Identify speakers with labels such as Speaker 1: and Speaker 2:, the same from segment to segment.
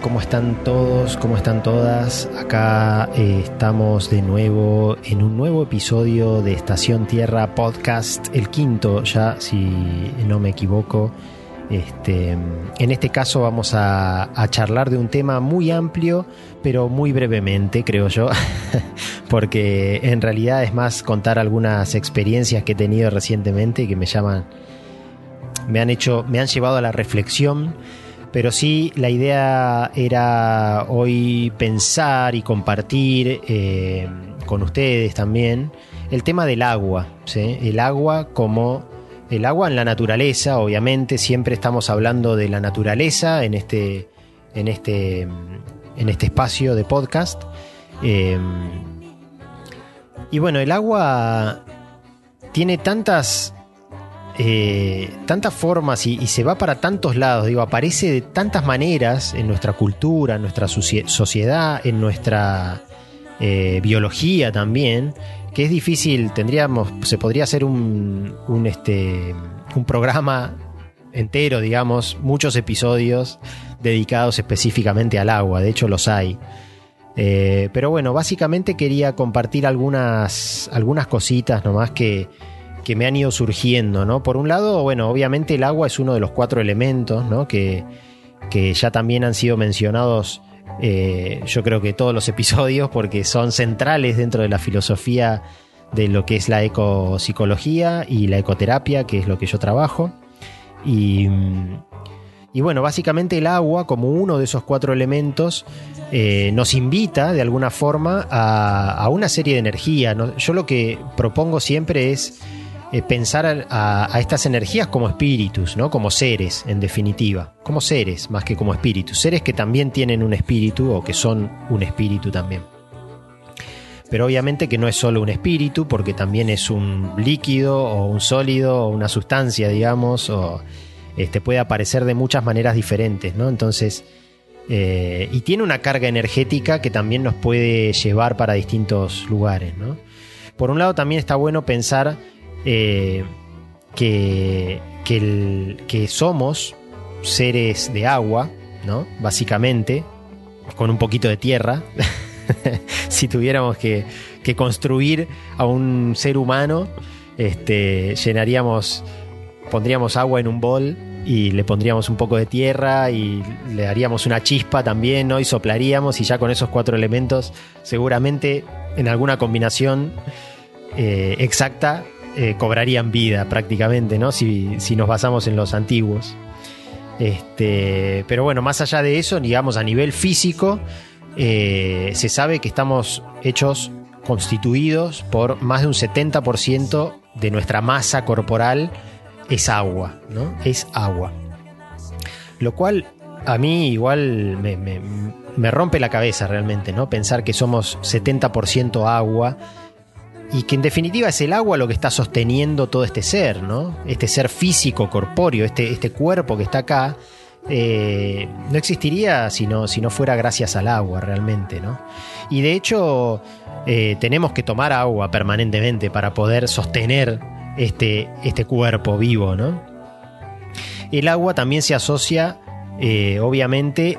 Speaker 1: ¿cómo están todos? ¿Cómo están todas? Acá eh, estamos de nuevo en un nuevo episodio de Estación Tierra Podcast, el quinto ya, si no me equivoco. Este, en este caso vamos a, a charlar de un tema muy amplio, pero muy brevemente, creo yo, porque en realidad es más contar algunas experiencias que he tenido recientemente que me llaman, me han hecho, me han llevado a la reflexión pero sí, la idea era hoy pensar y compartir eh, con ustedes también el tema del agua. El agua como el agua en la naturaleza, obviamente, siempre estamos hablando de la naturaleza en este, en este, en este espacio de podcast. Eh, y bueno, el agua tiene tantas eh, tantas formas y, se va para tantos lados, digo, aparece de tantas maneras en nuestra cultura, en nuestra sociedad, en nuestra eh, biología también, que es difícil, tendríamos, se podría hacer un, este, un programa entero, digamos, muchos episodios dedicados específicamente al agua, de hecho los hay. Eh, pero bueno, básicamente quería compartir algunas, algunas cositas nomás que, que me han ido surgiendo, ¿no? Por un lado, bueno, obviamente el agua es uno de los cuatro elementos, ¿no? Que, que ya también han sido mencionados, eh, yo creo que todos los episodios, porque son centrales dentro de la filosofía de lo que es la ecopsicología y la ecoterapia, que es lo que yo trabajo. Y, y bueno, básicamente el agua, como uno de esos cuatro elementos, eh, nos invita de alguna forma a, una serie de energía. Yo lo que propongo siempre es eh, pensar a, estas energías como espíritus, ¿no? Como seres, en definitiva. Como seres, más que como espíritus. Seres que también tienen un espíritu o que son un espíritu también. Pero obviamente que no es solo un espíritu, porque también es un líquido o un sólido o una sustancia, digamos, o este, puede aparecer de muchas maneras diferentes, ¿no? Entonces, eh, y tiene una carga energética que también nos puede llevar para distintos lugares, ¿no? Por un lado también está bueno pensar eh, que, que, somos seres de agua, ¿no? Básicamente, con un poquito de tierra. si tuviéramos que, construir a un ser humano, este, llenaríamos, pondríamos agua en un bol y le pondríamos un poco de tierra y le daríamos una chispa también, ¿no? Y soplaríamos y ya con esos cuatro elementos, seguramente en alguna combinación eh, exacta, eh, cobrarían vida prácticamente, ¿no? Si, nos basamos en los antiguos. Este, pero bueno, más allá de eso, digamos a nivel físico, eh, se sabe que estamos hechos, constituidos por más de un 70% de nuestra masa corporal es agua, ¿no? Es agua. Lo cual a mí igual me, me rompe la cabeza realmente, ¿no? Pensar que somos 70% agua y que en definitiva es el agua lo que está sosteniendo todo este ser, ¿no? Este ser físico, corpóreo, este, este cuerpo que está acá, eh, no existiría si no, si no fuera gracias al agua realmente, ¿no? Y de hecho eh, tenemos que tomar agua permanentemente para poder sostener este, este cuerpo vivo, ¿no? El agua también se asocia, eh, obviamente,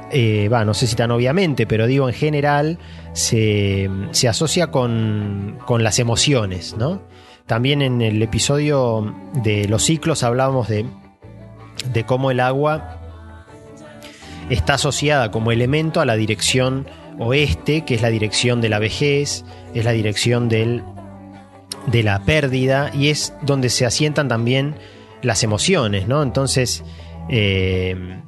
Speaker 1: va, no sé si tan obviamente, pero digo en general, se, asocia con, las emociones, ¿no? También en el episodio de los ciclos hablábamos de, de cómo el agua está asociada como elemento a la dirección oeste, que es la dirección de la vejez, es la dirección del, de la pérdida y es donde se asientan también las emociones, ¿no? Entonces, eh,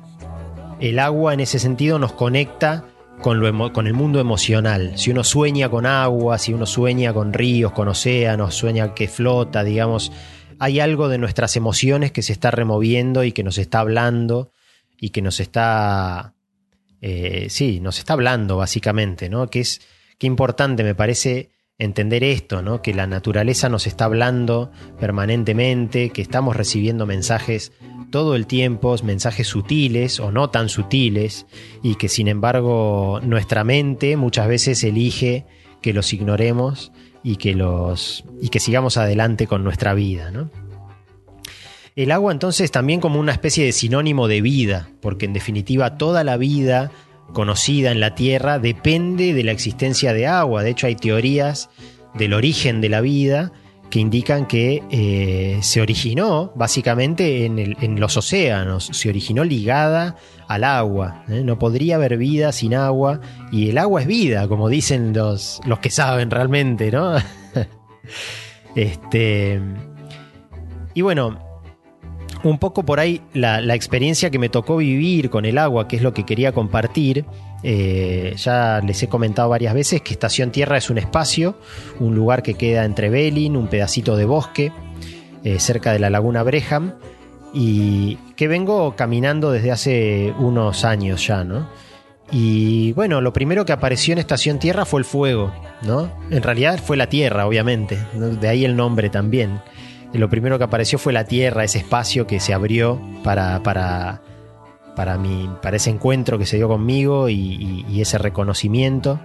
Speaker 1: el agua en ese sentido nos conecta con, con, el mundo emocional. Si uno sueña con agua, si uno sueña con ríos, con océanos, sueña que flota, digamos, hay algo de nuestras emociones que se está removiendo y que nos está hablando y que nos está, eh, sí, nos está hablando básicamente, ¿no? Que es, qué importante me parece entender esto, ¿no? Que la naturaleza nos está hablando permanentemente, que estamos recibiendo mensajes todo el tiempo mensajes sutiles o no tan sutiles y que sin embargo nuestra mente muchas veces elige que los ignoremos y que los y que sigamos adelante con nuestra vida, El agua entonces también como una especie de sinónimo de vida, porque en definitiva toda la vida conocida en la Tierra depende de la existencia de agua. De hecho, hay teorías del origen de la vida que indican que eh, se originó básicamente en, los océanos, se originó ligada al agua. ¿eh? No podría haber vida sin agua y el agua es vida, como dicen los, los que saben realmente, ¿no? este, y bueno, un poco por ahí la, experiencia que me tocó vivir con el agua, que es lo que quería compartir. Eh, ya les he comentado varias veces que Estación Tierra es un espacio, un lugar que queda entre Belin, un pedacito de bosque, eh, cerca de la laguna Breham, y que vengo caminando desde hace unos años ya, ¿no? Y bueno, lo primero que apareció en Estación Tierra fue el fuego, ¿no? En realidad fue la Tierra, obviamente, de ahí el nombre también lo primero que apareció fue la Tierra, ese espacio que se abrió para, para, para, mi, para ese encuentro que se dio conmigo y, ese reconocimiento.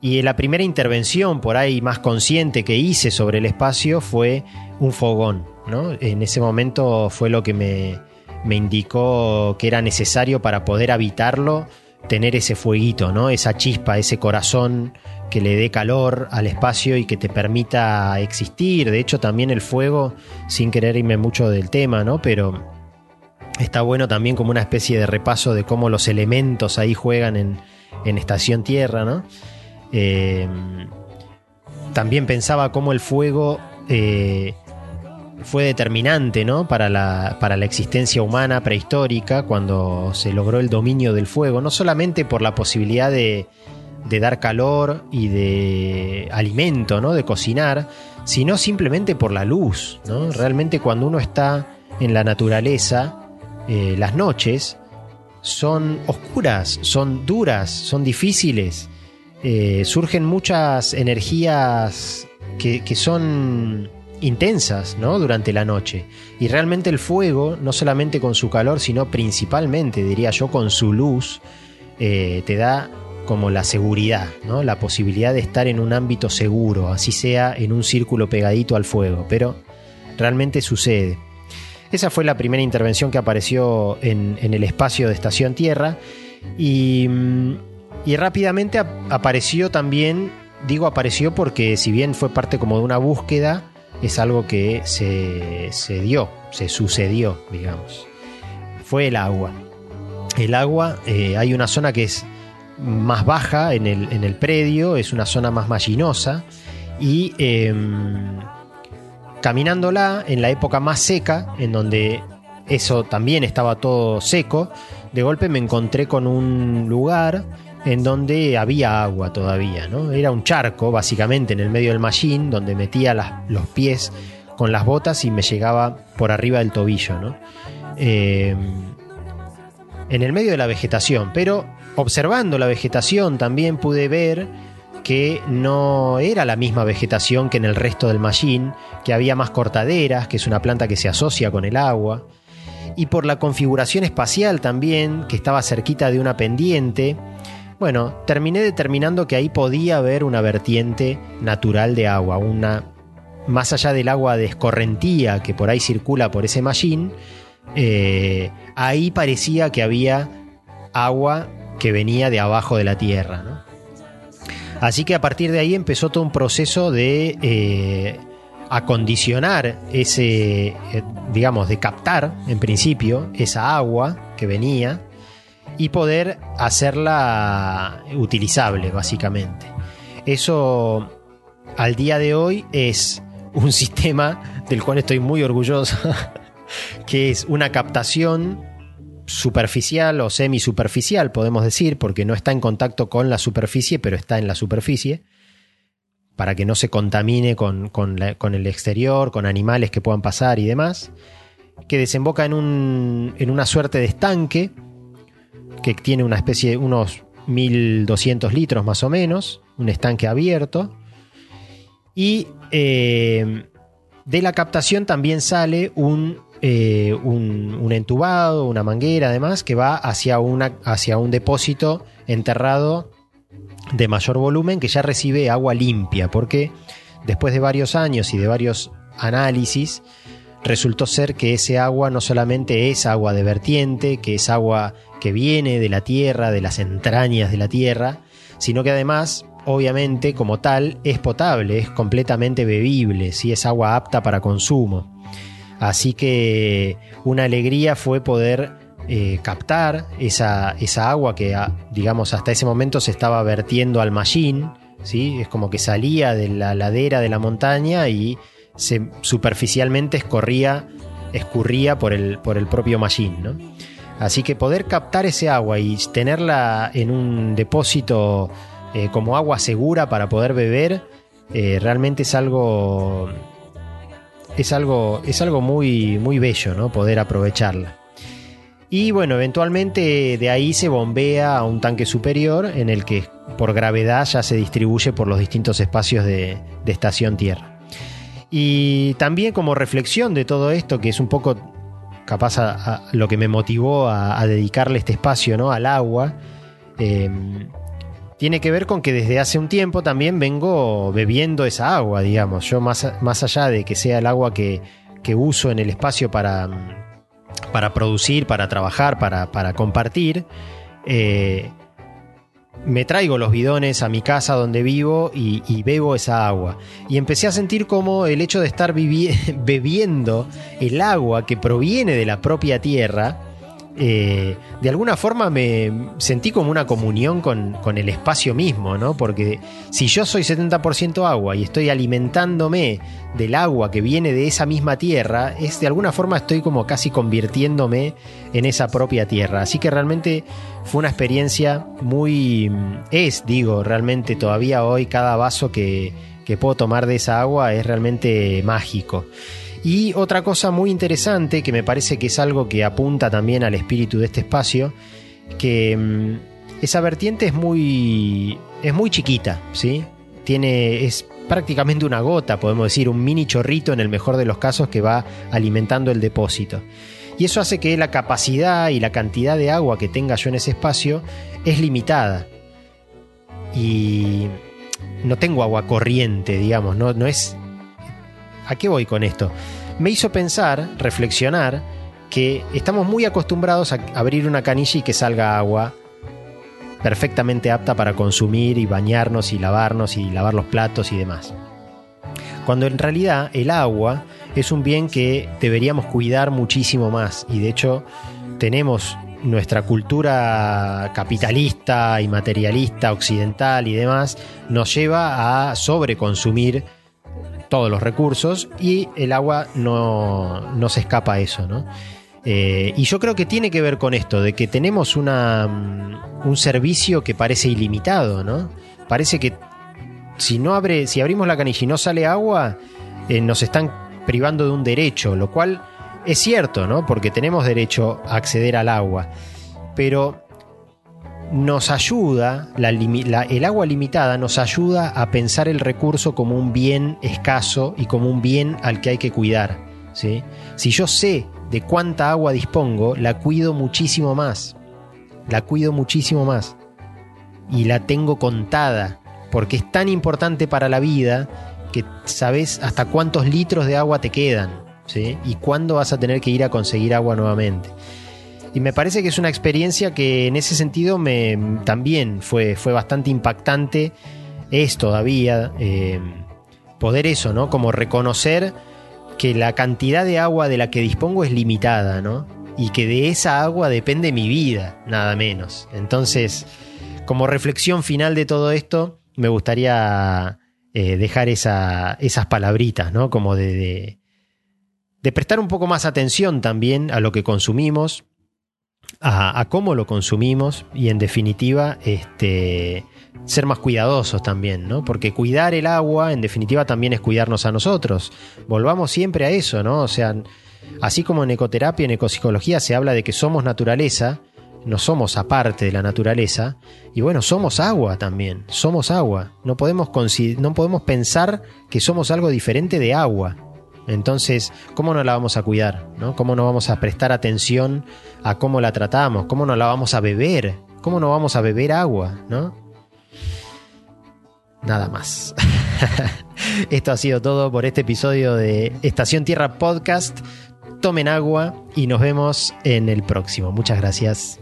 Speaker 1: Y la primera intervención por ahí más consciente que hice sobre el espacio fue un fogón. ¿no? En ese momento fue lo que me, me indicó que era necesario para poder habitarlo, tener ese fueguito, ¿no? esa chispa, ese corazón que le dé calor al espacio y que te permita existir. De hecho, también el fuego, sin querer irme mucho del tema, ¿no? Pero está bueno también como una especie de repaso de cómo los elementos ahí juegan en, Estación Tierra, ¿no? Eh, también pensaba cómo el fuego eh, fue determinante ¿no? para, la, para la existencia humana prehistórica cuando se logró el dominio del fuego, no solamente por la posibilidad de, de dar calor y de alimento, ¿no? de cocinar, sino simplemente por la luz. ¿no? Realmente cuando uno está en la naturaleza, eh, las noches son oscuras, son duras, son difíciles. Eh, surgen muchas energías que, son intensas ¿no? durante la noche. Y realmente el fuego, no solamente con su calor, sino principalmente, diría yo, con su luz, eh, te da como la seguridad, la posibilidad de estar en un ámbito seguro, así sea en un círculo pegadito al fuego, pero realmente sucede. Esa fue la primera intervención que apareció en, el espacio de Estación Tierra y, mm, rápidamente apareció también, digo apareció porque si bien fue parte como de una búsqueda, es algo que se, se dio, se sucedió, digamos. Fue el agua. El agua, eh, hay una zona que es más baja en el, en el predio, es una zona más mallinosa y em, caminándola en la época más seca, en donde eso también estaba todo seco, de golpe me encontré con un lugar en donde había agua todavía, ¿no? Era un charco, básicamente, en el medio del machine, donde metía los pies con las botas y me llegaba por arriba del tobillo, ¿no? Em, en el medio de la vegetación, pero observando la vegetación también pude ver que no era la misma vegetación que en el resto del machine, que había más cortaderas, que es una planta que se asocia con el agua, y por la configuración espacial también, que estaba cerquita de una pendiente, bueno, terminé determinando que ahí podía haber una vertiente natural de agua, una más allá del agua de escorrentía que por ahí circula por ese machine, eh, ahí parecía que había agua que venía de abajo de la tierra. Así que a partir de ahí empezó todo un proceso de eh, acondicionar ese, eh, digamos, de captar en principio esa agua que venía y poder hacerla utilizable básicamente. Eso al día de hoy es un sistema del cual estoy muy orgulloso, que es una captación superficial o semisuperficial, podemos decir, porque no está en contacto con la superficie, pero está en la superficie, para que no se contamine con, el exterior, con animales que puedan pasar y demás, que desemboca en, un, en una suerte de estanque, que tiene una especie de unos 1200 litros más o menos, un estanque abierto, y eh, de la captación también sale un eh, un, entubado, una manguera además, que va hacia, hacia un depósito enterrado de mayor volumen que ya recibe agua limpia, porque después de varios años y de varios análisis, resultó ser que ese agua no solamente es agua de vertiente, que es agua que viene de la tierra, de las entrañas de la tierra, sino que además, obviamente, como tal, es potable, es completamente bebible, si es agua apta para consumo. Así que una alegría fue poder eh, captar esa, esa, agua que, ah, digamos, hasta ese momento se estaba vertiendo al machine, ¿sí? Es como que salía de la ladera de la montaña y se superficialmente escorría, escurría por el, por el propio machine, ¿no? Así que poder captar ese agua y tenerla en un depósito eh, como agua segura para poder beber, eh, realmente es algo. Es algo, es algo muy, muy bello, ¿no? Poder aprovecharla. Y bueno, eventualmente de ahí se bombea a un tanque superior en el que por gravedad ya se distribuye por los distintos espacios de, estación Tierra. Y también como reflexión de todo esto, que es un poco capaz a, lo que me motivó a, dedicarle este espacio ¿no? al agua, em, tiene que ver con que desde hace un tiempo también vengo bebiendo esa agua, digamos. Yo más, más allá de que sea el agua que, que uso en el espacio para para producir, para trabajar, para, compartir, eh, me traigo los bidones a mi casa donde vivo y, bebo esa agua. Y empecé a sentir como el hecho de estar bebiendo el agua que proviene de la propia tierra, eh, de alguna forma me sentí como una comunión con, el espacio mismo, ¿no? Porque si yo soy 70% agua y estoy alimentándome del agua que viene de esa misma tierra, es de alguna forma estoy como casi convirtiéndome en esa propia tierra. Así que realmente fue una experiencia muy... es, digo, realmente todavía hoy cada vaso que, que puedo tomar de esa agua es realmente mágico. Y otra cosa muy interesante, que me parece que es algo que apunta también al espíritu de este espacio, que mm, esa vertiente es muy, es muy chiquita, ¿sí? Tiene, es prácticamente una gota, podemos decir, un mini chorrito en el mejor de los casos que va alimentando el depósito. Y eso hace que la capacidad y la cantidad de agua que tenga yo en ese espacio es limitada. Y no tengo agua corriente, digamos, no, no es ¿A qué voy con esto? Me hizo pensar, reflexionar, que estamos muy acostumbrados a abrir una canilla y que salga agua perfectamente apta para consumir y bañarnos y lavarnos y lavar los platos y demás. Cuando en realidad el agua es un bien que deberíamos cuidar muchísimo más y de hecho tenemos nuestra cultura capitalista y materialista occidental y demás nos lleva a sobreconsumir todos los recursos y el agua no, se escapa a eso, ¿no? Eh, y yo creo que tiene que ver con esto, de que tenemos una, mm, un servicio que parece ilimitado, ¿no? Parece que si, no abre, si abrimos la canilla y no sale agua, eh, nos están privando de un derecho, lo cual es cierto, ¿no? Porque tenemos derecho a acceder al agua. Pero nos ayuda, el agua limitada nos ayuda a pensar el recurso como un bien escaso y como un bien al que hay que cuidar. ¿sí? Si yo sé de cuánta agua dispongo, la cuido muchísimo más. La cuido muchísimo más. Y la tengo contada, porque es tan importante para la vida que sabes hasta cuántos litros de agua te quedan. Y cuándo vas a tener que ir a conseguir agua nuevamente. Y me parece que es una experiencia que en ese sentido me, también fue, fue bastante impactante, es todavía, eh, poder eso, ¿no? Como reconocer que la cantidad de agua de la que dispongo es limitada, ¿no? Y que de esa agua depende mi vida, nada menos. Entonces, como reflexión final de todo esto, me gustaría eh, dejar esa, esas palabritas, ¿no? Como de, de, de prestar un poco más atención también a lo que consumimos, a, cómo lo consumimos y en definitiva este, ser más cuidadosos también, ¿no? Porque cuidar el agua en definitiva también es cuidarnos a nosotros. Volvamos siempre a eso, ¿no? O sea, así como en ecoterapia, en ecopsicología se habla de que somos naturaleza, no somos aparte de la naturaleza, y bueno, somos agua también, somos agua. No podemos, no podemos pensar que somos algo diferente de agua. Entonces, ¿cómo no la vamos a cuidar? ¿no? ¿Cómo no vamos a prestar atención a cómo la tratamos? ¿Cómo no la vamos a beber? ¿Cómo no vamos a beber agua? ¿no? Nada más. Esto ha sido todo por este episodio de Estación Tierra Podcast. Tomen agua y nos vemos en el próximo. Muchas gracias.